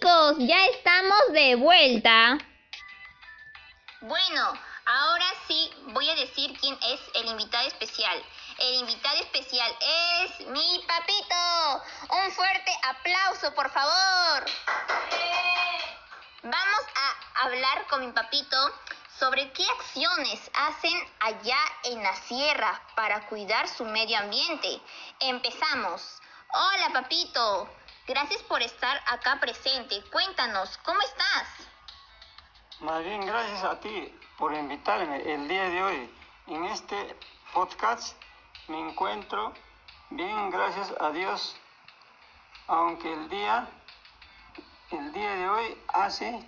Chicos, ya estamos de vuelta. Bueno, ahora sí voy a decir quién es el invitado especial. El invitado especial es mi papito. Un fuerte aplauso, por favor. Vamos a hablar con mi papito sobre qué acciones hacen allá en la sierra para cuidar su medio ambiente. Empezamos. Hola, papito. Gracias por estar acá presente. Cuéntanos, ¿cómo estás? Más bien, gracias a ti por invitarme el día de hoy. En este podcast me encuentro bien, gracias a Dios. Aunque el día, el día de hoy hace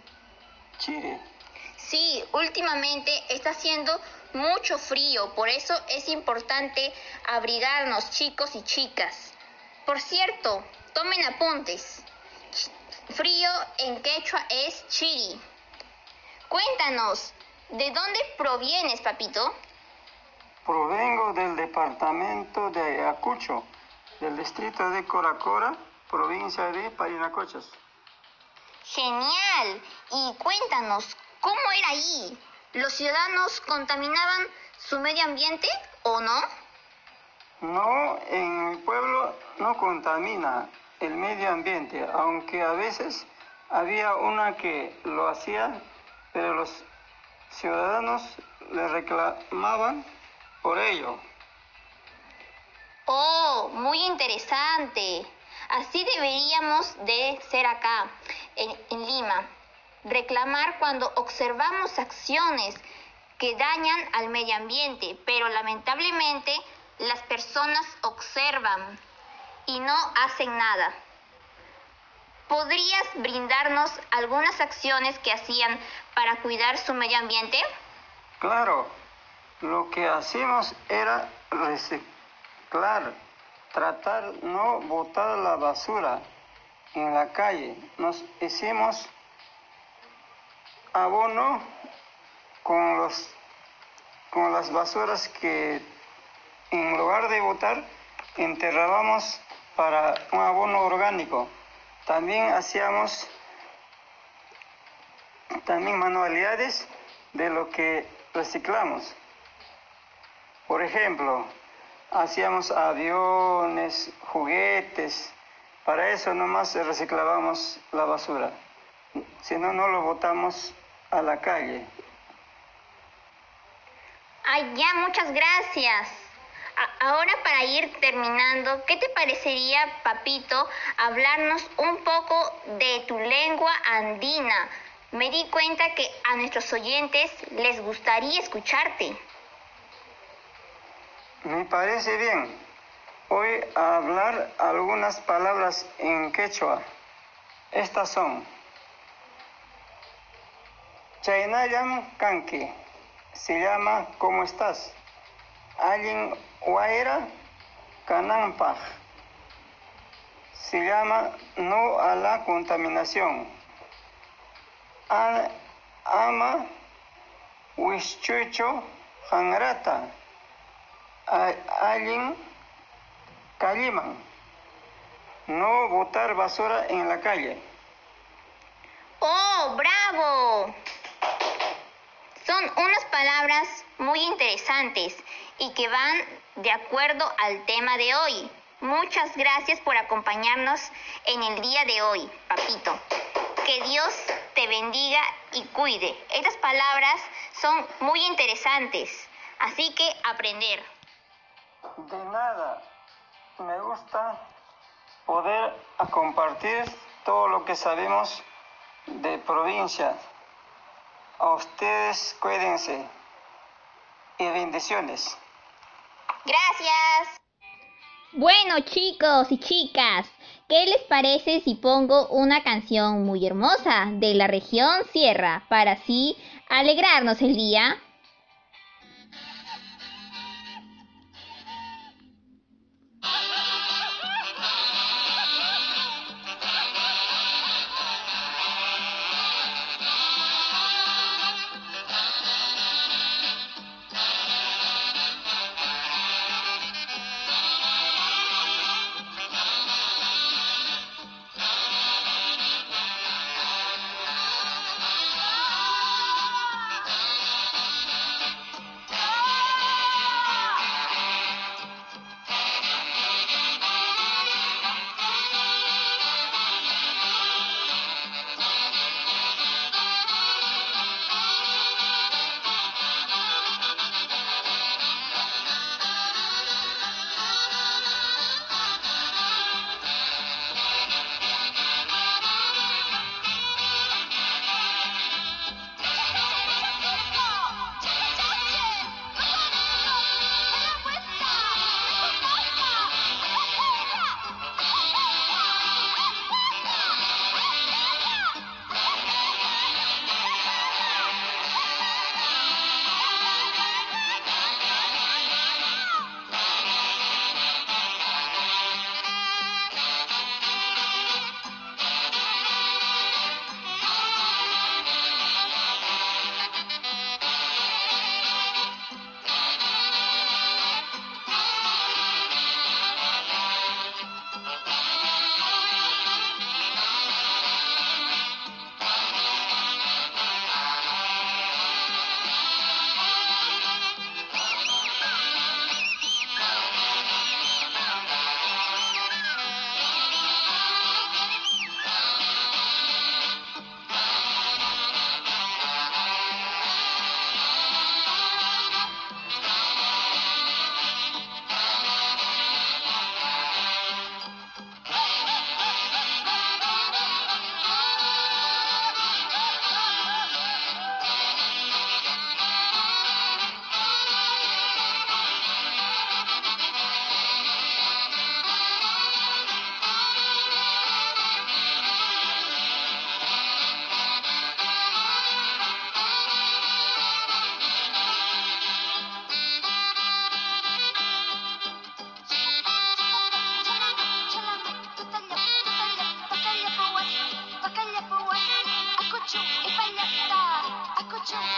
chile. Sí, últimamente está haciendo mucho frío, por eso es importante abrigarnos, chicos y chicas. Por cierto, tomen apuntes. Frío en quechua es chiri. Cuéntanos, ¿de dónde provienes, papito? Provengo del departamento de Ayacucho, del distrito de Coracora, provincia de Parinacochas. Genial. Y cuéntanos, ¿cómo era ahí? ¿Los ciudadanos contaminaban su medio ambiente o no? No, en mi pueblo no contamina el medio ambiente, aunque a veces había una que lo hacía, pero los ciudadanos le reclamaban por ello. Oh, muy interesante. Así deberíamos de ser acá, en, en Lima. Reclamar cuando observamos acciones que dañan al medio ambiente, pero lamentablemente las personas observan y no hacen nada. ¿Podrías brindarnos algunas acciones que hacían para cuidar su medio ambiente? Claro, lo que hacíamos era reciclar, tratar no botar la basura en la calle. Nos hicimos abono con los con las basuras que en lugar de botar, enterrábamos para un abono orgánico. También hacíamos también manualidades de lo que reciclamos. Por ejemplo, hacíamos aviones, juguetes, para eso nomás reciclábamos la basura. Si no, no lo botamos a la calle. Ay, ya, muchas gracias ahora para ir terminando, ¿qué te parecería, papito, hablarnos un poco de tu lengua andina? Me di cuenta que a nuestros oyentes les gustaría escucharte. Me parece bien. Voy a hablar algunas palabras en quechua. Estas son Chaynayam Kanki. Se llama ¿Cómo estás? Alguien Guaira Canampaj. Se llama No a la contaminación. Ama Wischucho Hangrata. Alguien Caliman. No botar basura en la calle. ¡Oh, bravo! Son unas palabras muy interesantes y que van de acuerdo al tema de hoy. Muchas gracias por acompañarnos en el día de hoy, papito. Que Dios te bendiga y cuide. Estas palabras son muy interesantes, así que aprender. De nada, me gusta poder compartir todo lo que sabemos de provincia. A ustedes cuídense y bendiciones. Gracias. Bueno chicos y chicas, ¿qué les parece si pongo una canción muy hermosa de la región Sierra para así alegrarnos el día?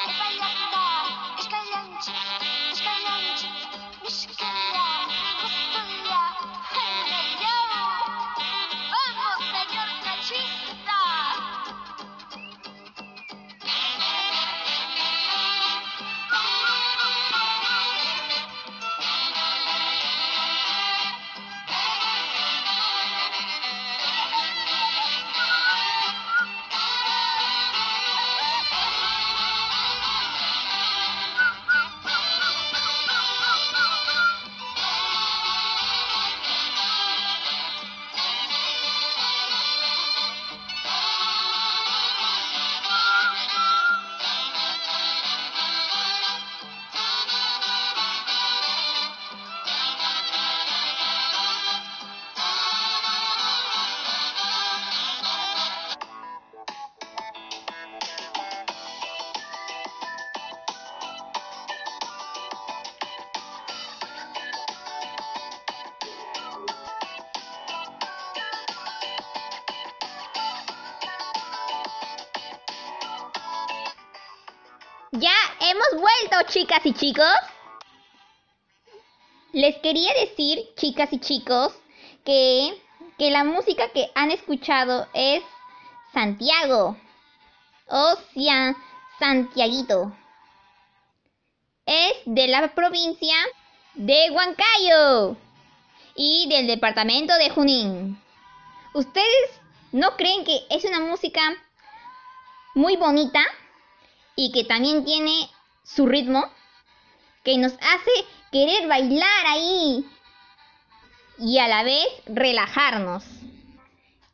Bye. Hemos vuelto, chicas y chicos. Les quería decir, chicas y chicos, que, que la música que han escuchado es Santiago. O sea, Santiaguito. Es de la provincia de Huancayo y del departamento de Junín. ¿Ustedes no creen que es una música muy bonita y que también tiene su ritmo? Que nos hace querer bailar ahí y a la vez relajarnos.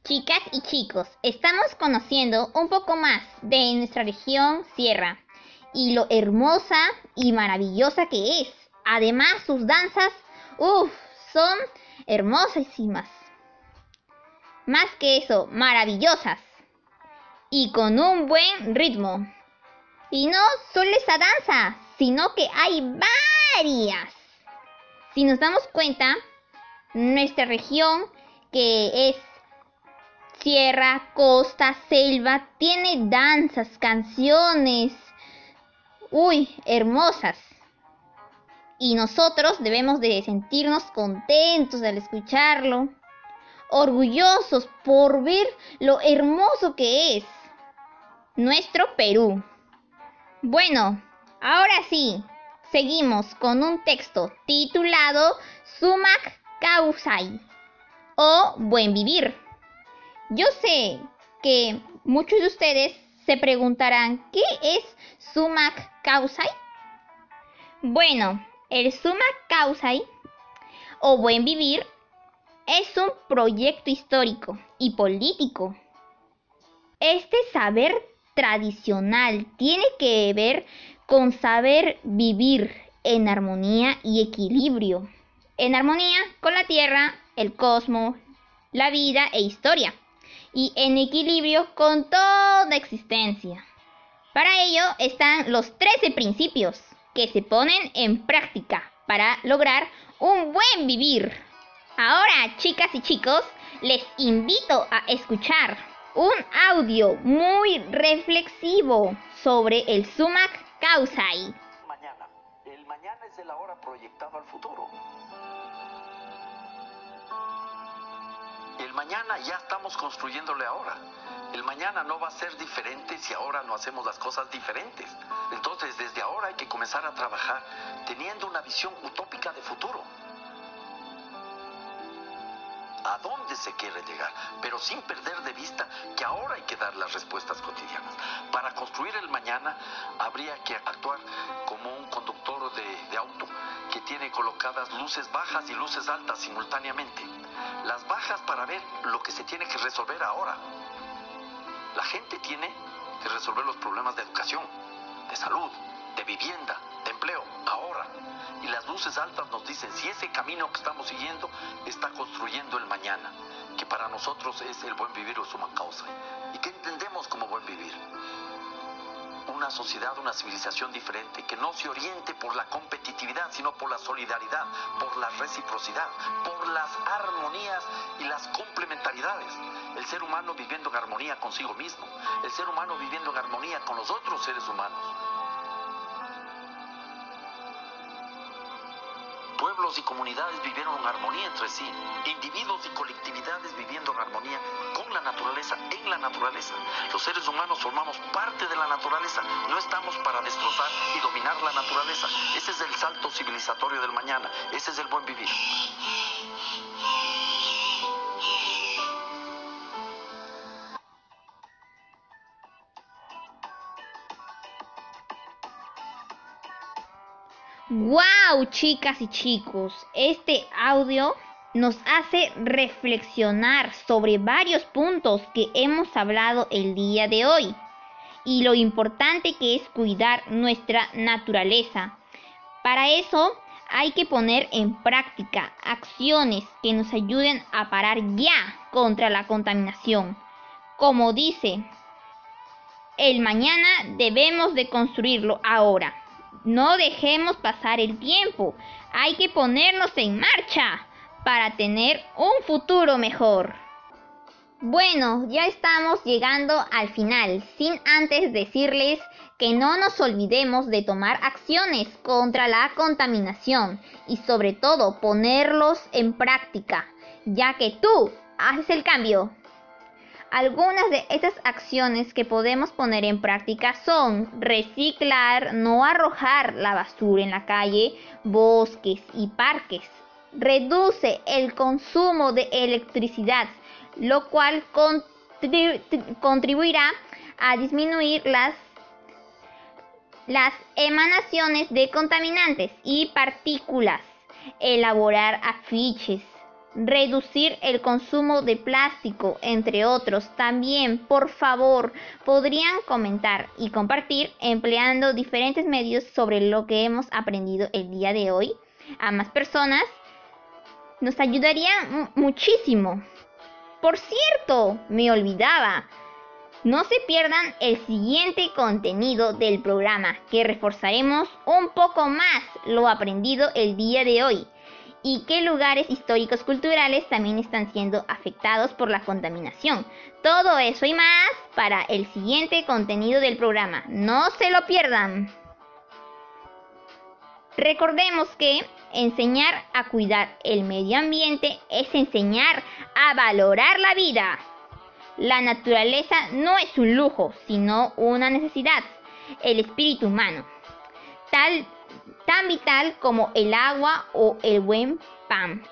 Chicas y chicos, estamos conociendo un poco más de nuestra región Sierra y lo hermosa y maravillosa que es. Además, sus danzas, uff, son hermosísimas. Más que eso, maravillosas. Y con un buen ritmo. Y no solo esa danza, sino que hay varias. Si nos damos cuenta, nuestra región, que es sierra, costa, selva, tiene danzas, canciones, uy, hermosas. Y nosotros debemos de sentirnos contentos al escucharlo, orgullosos por ver lo hermoso que es nuestro Perú. Bueno, ahora sí, seguimos con un texto titulado Sumac Kausai o Buen Vivir. Yo sé que muchos de ustedes se preguntarán, ¿qué es Sumac Kausai? Bueno, el Summa Causai o Buen Vivir es un proyecto histórico y político. Este saber tradicional tiene que ver con saber vivir en armonía y equilibrio. En armonía con la tierra, el cosmos, la vida e historia. Y en equilibrio con toda existencia. Para ello están los 13 principios que se ponen en práctica para lograr un buen vivir. Ahora, chicas y chicos, les invito a escuchar un audio muy reflexivo sobre el sumac causai. Mañana. El mañana es el ahora proyectado al futuro. El mañana ya estamos construyéndole ahora. El mañana no va a ser diferente si ahora no hacemos las cosas diferentes. Entonces, desde ahora hay que comenzar a trabajar teniendo una visión utópica de futuro. ¿A dónde se quiere llegar? Pero sin perder de vista que ahora hay que dar las respuestas cotidianas. Para construir el mañana habría que actuar como un conductor de, de auto que tiene colocadas luces bajas y luces altas simultáneamente. Las bajas para ver lo que se tiene que resolver ahora la gente tiene que resolver los problemas de educación, de salud, de vivienda, de empleo, ahora. Y las luces altas nos dicen si ese camino que estamos siguiendo está construyendo nosotros es el buen vivir o suma causa. ¿Y qué entendemos como buen vivir? Una sociedad, una civilización diferente, que no se oriente por la competitividad, sino por la solidaridad, por la reciprocidad, por las armonías y las complementariedades el ser humano viviendo en armonía consigo mismo, el ser humano viviendo en armonía con los otros seres humanos. Pueblos y comunidades vivieron en armonía entre sí, individuos y colectividades naturaleza, en la naturaleza. Los seres humanos formamos parte de la naturaleza, no estamos para destrozar y dominar la naturaleza. Ese es el salto civilizatorio del mañana, ese es el buen vivir. ¡Wow, chicas y chicos! Este audio nos hace reflexionar sobre varios puntos que hemos hablado el día de hoy y lo importante que es cuidar nuestra naturaleza. Para eso hay que poner en práctica acciones que nos ayuden a parar ya contra la contaminación. Como dice, el mañana debemos de construirlo ahora. No dejemos pasar el tiempo. Hay que ponernos en marcha para tener un futuro mejor. Bueno, ya estamos llegando al final, sin antes decirles que no nos olvidemos de tomar acciones contra la contaminación y sobre todo ponerlos en práctica, ya que tú haces el cambio. Algunas de estas acciones que podemos poner en práctica son reciclar, no arrojar la basura en la calle, bosques y parques. Reduce el consumo de electricidad, lo cual contribuirá a disminuir las las emanaciones de contaminantes y partículas, elaborar afiches, reducir el consumo de plástico, entre otros. También, por favor, podrían comentar y compartir empleando diferentes medios sobre lo que hemos aprendido el día de hoy a más personas. Nos ayudaría muchísimo. Por cierto, me olvidaba. No se pierdan el siguiente contenido del programa, que reforzaremos un poco más lo aprendido el día de hoy y qué lugares históricos culturales también están siendo afectados por la contaminación. Todo eso y más para el siguiente contenido del programa. No se lo pierdan. Recordemos que enseñar a cuidar el medio ambiente es enseñar a valorar la vida. La naturaleza no es un lujo, sino una necesidad. El espíritu humano, tal, tan vital como el agua o el buen pan.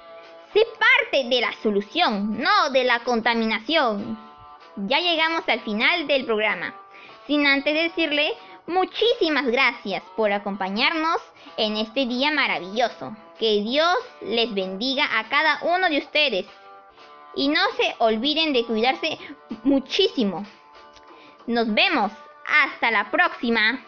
Se parte de la solución, no de la contaminación. Ya llegamos al final del programa. Sin antes decirle muchísimas gracias por acompañarnos en este día maravilloso. Que Dios les bendiga a cada uno de ustedes y no se olviden de cuidarse muchísimo. Nos vemos. Hasta la próxima.